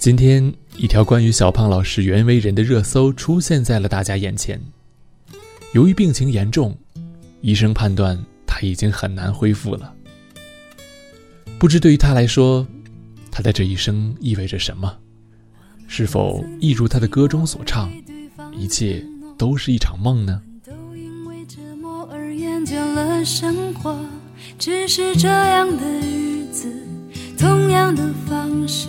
今天，一条关于小胖老师袁惟仁的热搜出现在了大家眼前。由于病情严重，医生判断他已经很难恢复了。不知对于他来说，他的这一生意味着什么？是否一如他的歌中所唱，一切都是一场梦呢？只是这样的日子，同样的方式。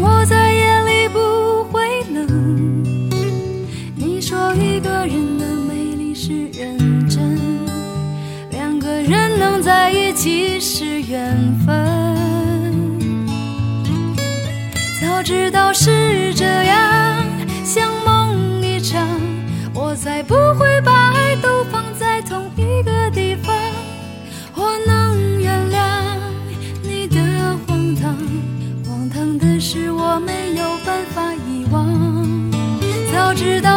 我在夜里不会冷。你说一个人的美丽。是认真，两个人能在一起是缘分。早知道是这样，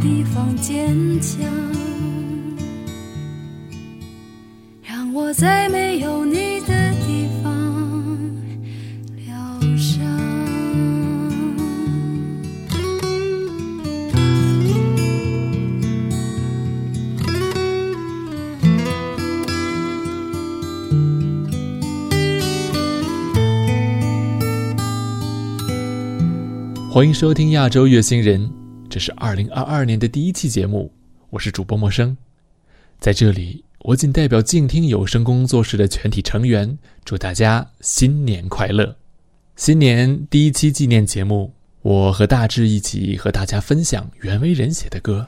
地方坚强，让我在没有你的地方疗伤。欢迎收听《亚洲月星人》，这是二零二二年的第一期节目，我是主播陌生。在这里，我仅代表静听有声工作室的全体成员，祝大家新年快乐！新年第一期纪念节目，我和大志一起和大家分享袁惟仁写的歌，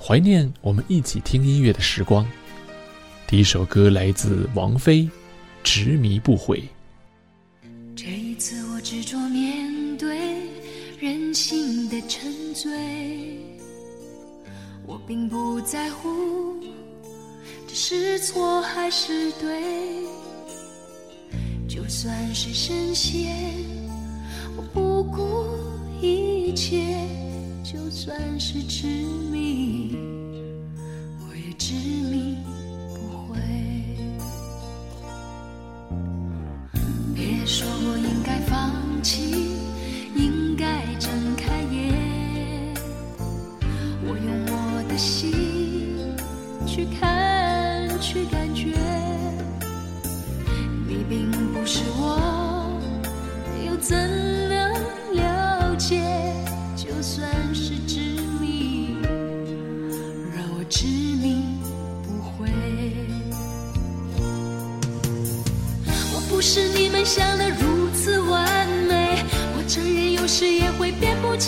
怀念我们一起听音乐的时光。第一首歌来自王菲，《执迷不悔》。这一次我执着面对。人性的沉醉，我并不在乎这是错还是对。就算是深陷，我不顾一切；就算是执迷，我也执迷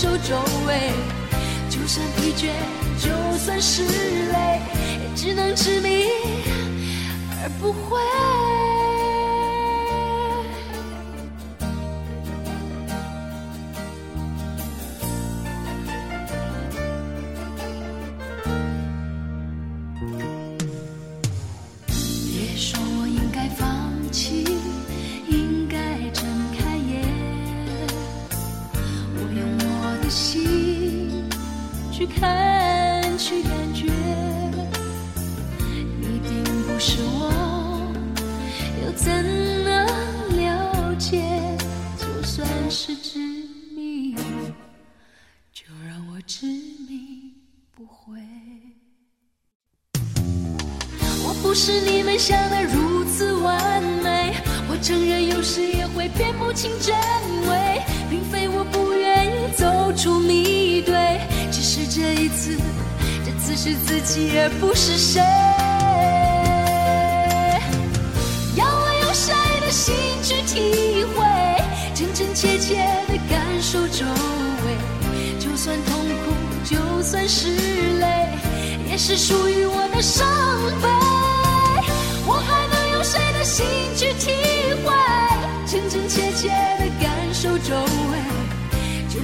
受周围，就算疲倦，就算是累，也只能执迷而不悔。不清真伪，并非我不愿意走出迷堆，只是这一次，这次是自己而不是谁。要我用谁的心去体会，真真切切的感受周围，就算痛苦，就算是泪，也是属于我的伤悲。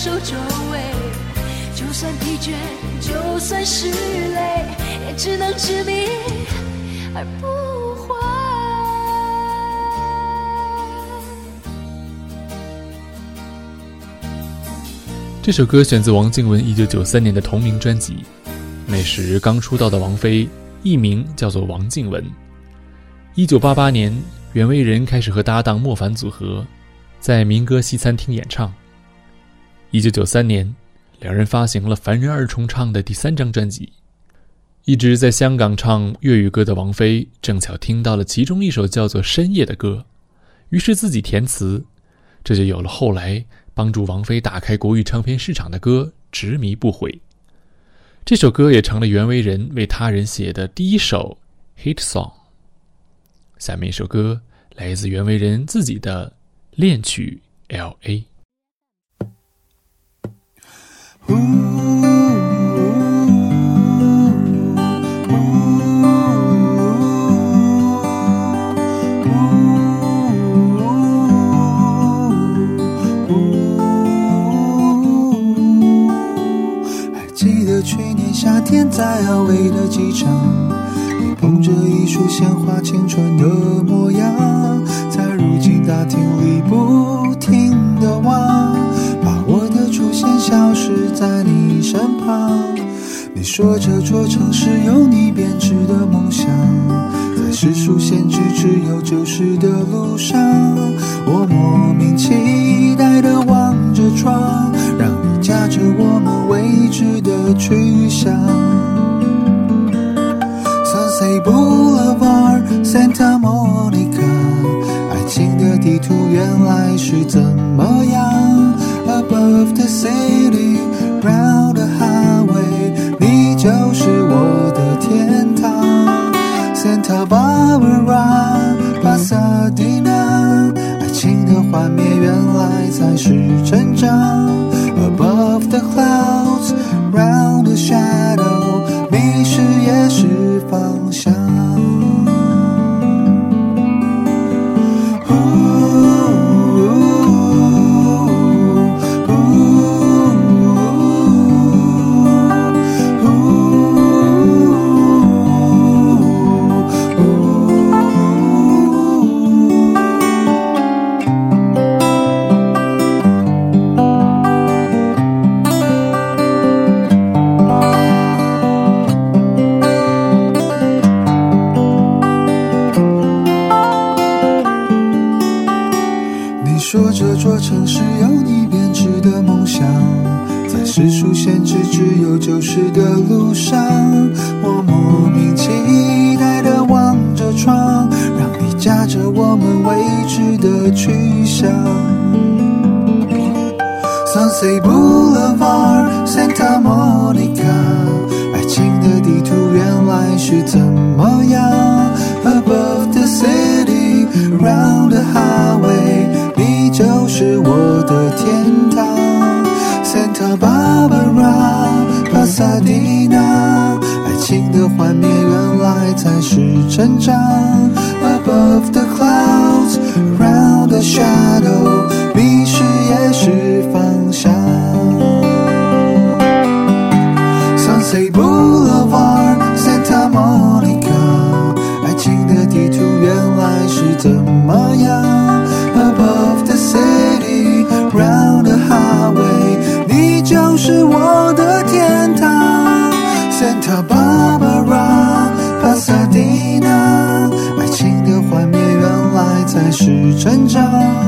受周围，就算疲倦，就算是累，也只能执迷而不悔。这首歌选自王靖雯1993年的同名专辑。那时刚出道的王菲，艺名叫做王靖雯。1988年，袁惟仁开始和搭档莫凡组合，在民歌西餐厅演唱。1993年，两人发行了凡人二重唱的第三张专辑。一直在香港唱粤语歌的王菲，正巧听到了其中一首叫做《深夜》的歌，于是自己填词，这就有了后来帮助王菲打开国语唱片市场的歌《执迷不悔》。这首歌也成了袁惟仁为他人写的第一首 hit song。下面一首歌来自袁惟仁自己的恋曲《L.A.》。还记得去年夏天在阿威的机场，你捧着一束鲜花，青春的模样，在如今大厅里不停的望，在你身旁。你说这座城市有你编织的梦想，在世俗限制只有旧时的路上，我莫名期待的望着窗，让你驾着我们未知的去向。Sunset Boulevard, 成长。Around the highway，你就是我的天堂。Santa Barbara, Pasadena，爱情的幻灭原来才是成长。Above the clouds, round the shadows 是成长。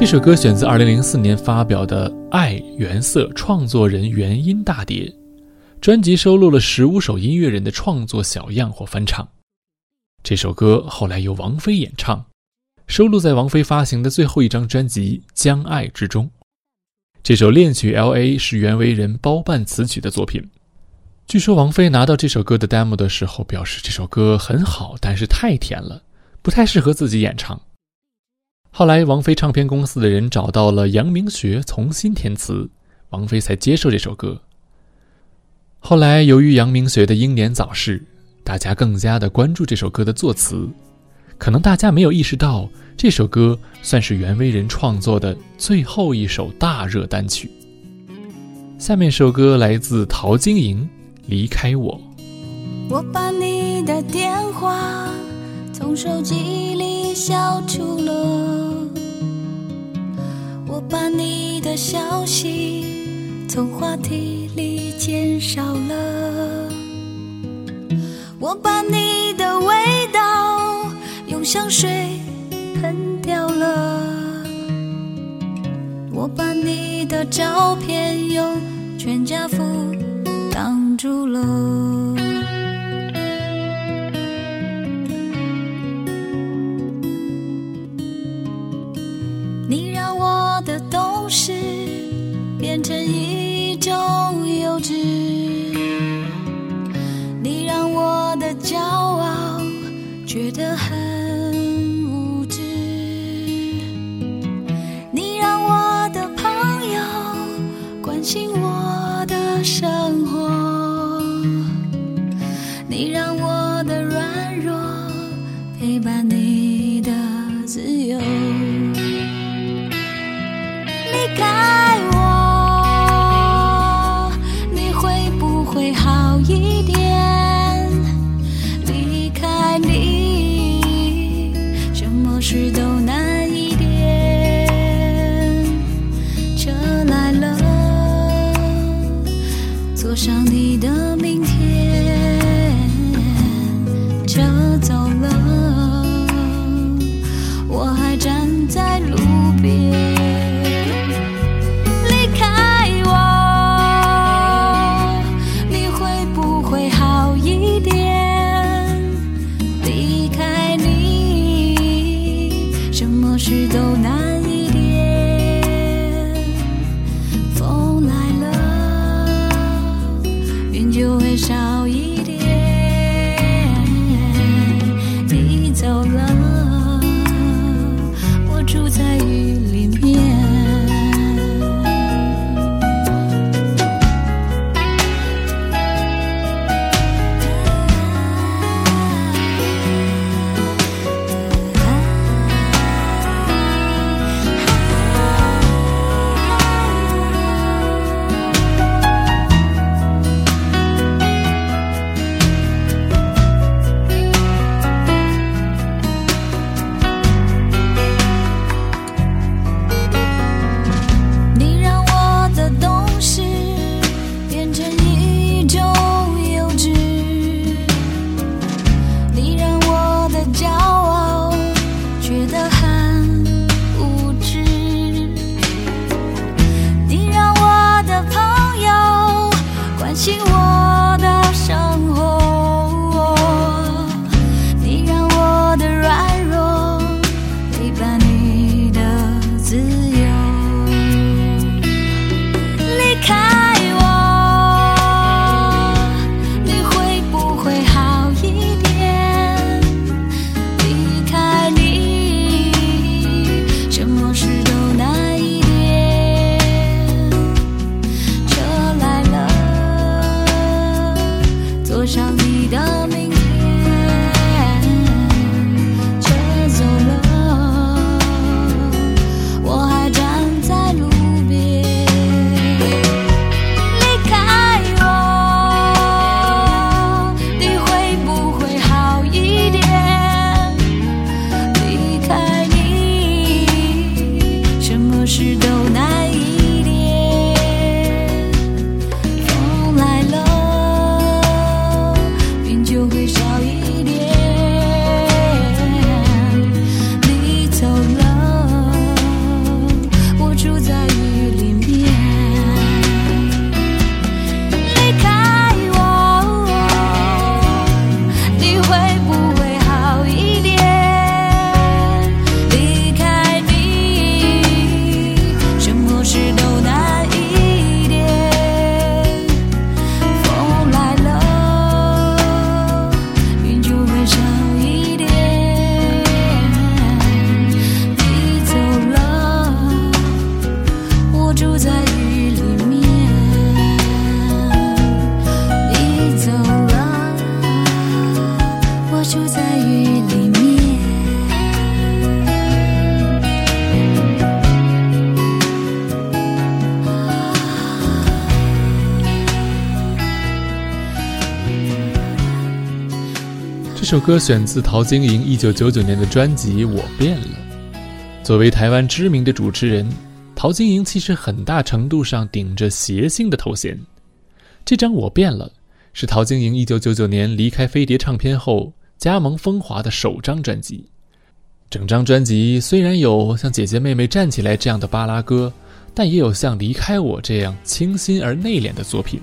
这首歌选自2004年发表的《爱原色》创作人原音大碟，专辑收录了十五首音乐人的创作小样或翻唱。这首歌后来由王菲演唱，收录在王菲发行的最后一张专辑《将爱》之中。这首恋曲《L.A.》是袁惟仁包办词曲的作品。据说王菲拿到这首歌的 demo 的时候，表示这首歌很好，但是太甜了，不太适合自己演唱。后来，王菲唱片公司的人找到了杨明学重新填词，王菲才接受这首歌。后来，由于杨明学的英年早逝，大家更加的关注这首歌的作词。可能大家没有意识到，这首歌算是袁惟仁创作的最后一首大热单曲。下面首歌来自陶晶莹，《离开我》。我把你的电话从手机里消除了，我把你的消息从话题里减少了，我把你的味道用香水喷掉了，我把你的照片用全家福挡住了。变成一这首歌选自陶晶莹一九九九年的专辑《我变了》。作为台湾知名的主持人，陶晶莹其实很大程度上顶着谐星的头衔。这张《我变了》是陶晶莹一九九九年离开飞碟唱片后加盟风华的首张专辑。整张专辑虽然有像《姐姐妹妹站起来》这样的巴拉歌，但也有像《离开我》这样清新而内敛的作品。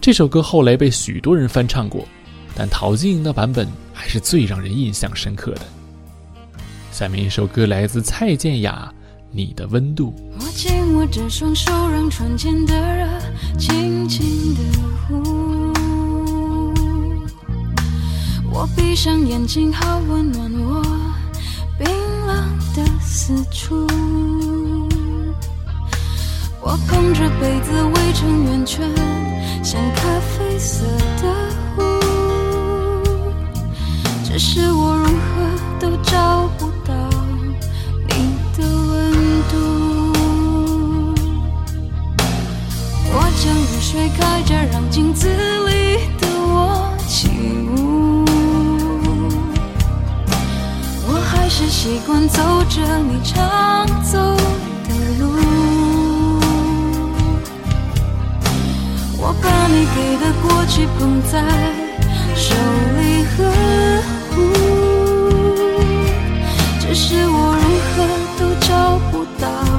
这首歌后来被许多人翻唱过。但陶晶莹的版本还是最让人印象深刻的。下面一首歌来自蔡健雅，《你的温度》。我紧握着双手，让窗前的热轻轻的呼。我闭上眼睛，好温暖我冰冷的四处。我捧着杯子围成圆圈，像咖啡色的湖。只是我如何都找不到你的温度。我将热水开着，让镜子里的我起舞。我还是习惯走着你常走的路。我把你给的过去捧在手里。是我如何都找不到。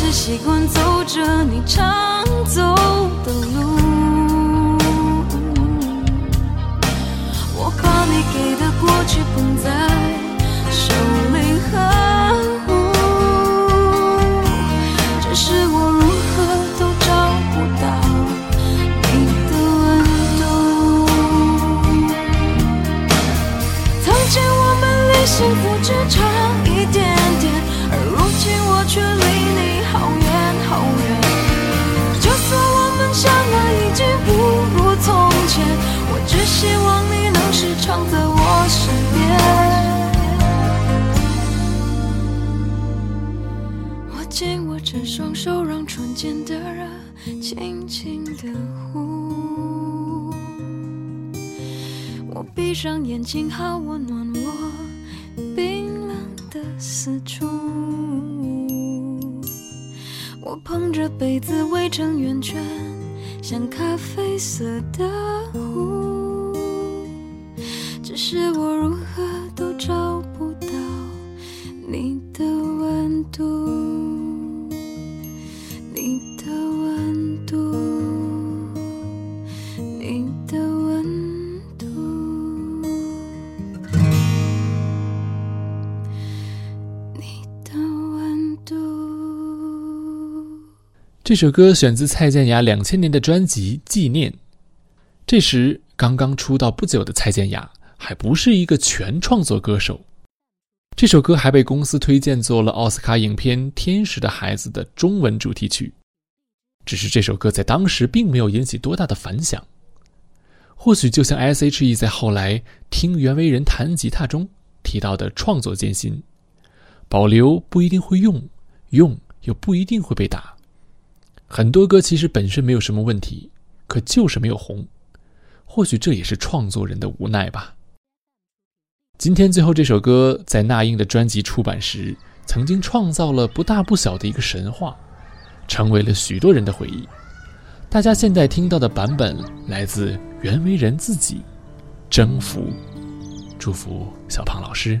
是习惯走着你常走的路。我把你给的过去捧在手里呵护。只是我如何都找不到你的温度。曾经我们离。幸福只差我闭上眼睛，好温暖我。冰冷的四处，我捧着杯子围成圆圈，像咖啡色的湖。只是我如何这首歌选自蔡健雅两千年的专辑《纪念》。这时刚刚出道不久的蔡健雅还不是一个全创作歌手。这首歌还被公司推荐做了奥斯卡影片《天使的孩子》的中文主题曲。只是这首歌在当时并没有引起多大的反响。或许就像 S.H.E 在后来听袁惟仁弹吉他中提到的创作艰辛，保留不一定会用，用又不一定会被打。很多歌其实本身没有什么问题，可就是没有红。或许这也是创作人的无奈吧。今天最后这首歌在那英的专辑出版时，曾经创造了不大不小的一个神话，成为了许多人的回忆。大家现在听到的版本来自袁惟仁自己，《征服》。祝福小胖老师。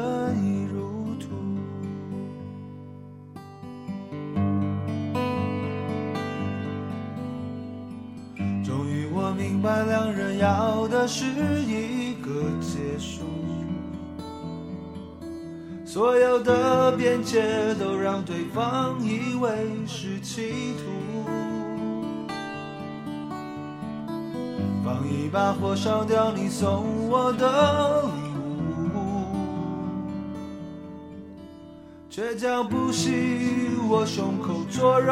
要的是一个结束。所有的边界都让对方以为是企图，放一把火烧掉你送我的礼物，倔强不惜我胸口灼热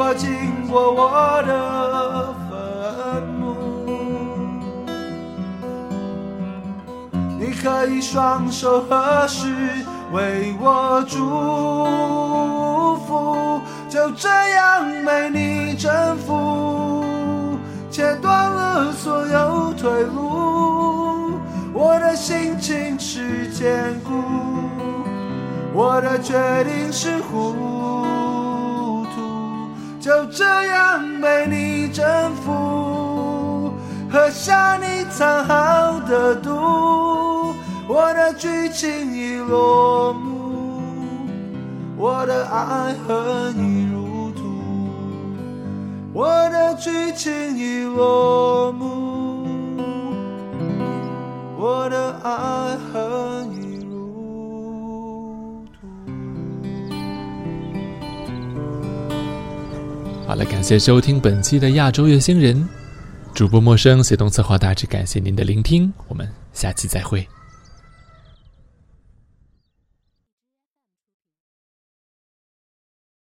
果经过我的坟墓，你可以双手合十为我祝福，就这样被你征服，切断了所有退路，我的心情是坚固，我的决定是糊涂，就这样被你征服，喝下你藏好的毒，我的剧情已落幕，我的爱恨已入土，我的剧情已落幕，我的爱恨了，感谢收听本期的亚洲月星人，主播陌生，协同策划大致感谢您的聆听，我们下期再会。